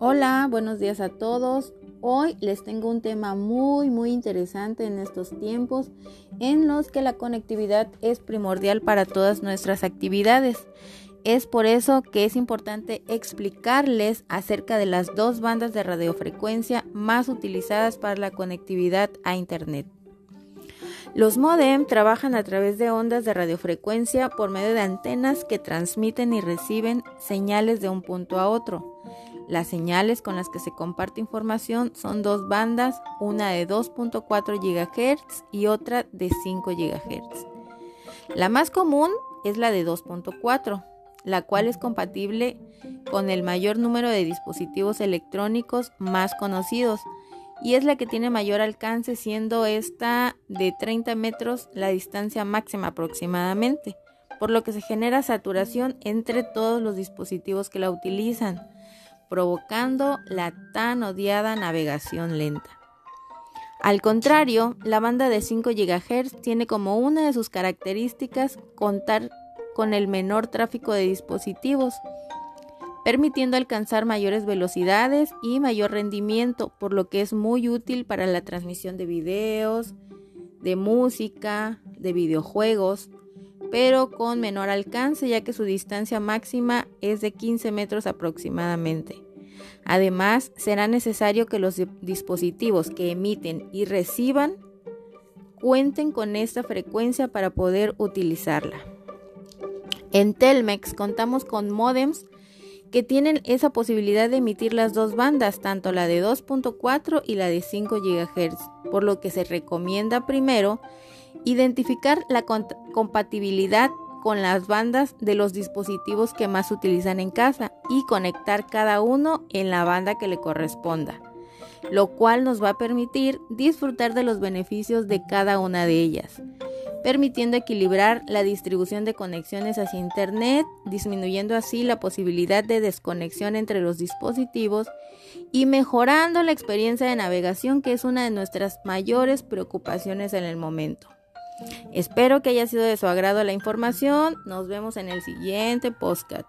Hola, buenos días a todos. Hoy les tengo un tema muy muy interesante en estos tiempos en los que la conectividad es primordial para todas nuestras actividades. Es por eso que es importante explicarles acerca de las dos bandas de radiofrecuencia más utilizadas para la conectividad a Internet. Los modem trabajan a través de ondas de radiofrecuencia por medio de antenas que transmiten y reciben señales de un punto a otro. Las señales con las que se comparte información son dos bandas, una de 2.4 GHz y otra de 5 GHz. La más común es la de 2.4, la cual es compatible con el mayor número de dispositivos electrónicos más conocidos y es la que tiene mayor alcance siendo esta de 30 metros la distancia máxima aproximadamente, por lo que se genera saturación entre todos los dispositivos que la utilizan provocando la tan odiada navegación lenta. Al contrario, la banda de 5 GHz tiene como una de sus características contar con el menor tráfico de dispositivos, permitiendo alcanzar mayores velocidades y mayor rendimiento, por lo que es muy útil para la transmisión de videos, de música, de videojuegos, pero con menor alcance ya que su distancia máxima es de 15 metros aproximadamente. Además, será necesario que los dispositivos que emiten y reciban cuenten con esta frecuencia para poder utilizarla. En Telmex contamos con modems que tienen esa posibilidad de emitir las dos bandas, tanto la de 2.4 y la de 5 GHz, por lo que se recomienda primero identificar la compatibilidad con las bandas de los dispositivos que más utilizan en casa y conectar cada uno en la banda que le corresponda, lo cual nos va a permitir disfrutar de los beneficios de cada una de ellas, permitiendo equilibrar la distribución de conexiones hacia Internet, disminuyendo así la posibilidad de desconexión entre los dispositivos y mejorando la experiencia de navegación que es una de nuestras mayores preocupaciones en el momento. Espero que haya sido de su agrado la información. Nos vemos en el siguiente podcast.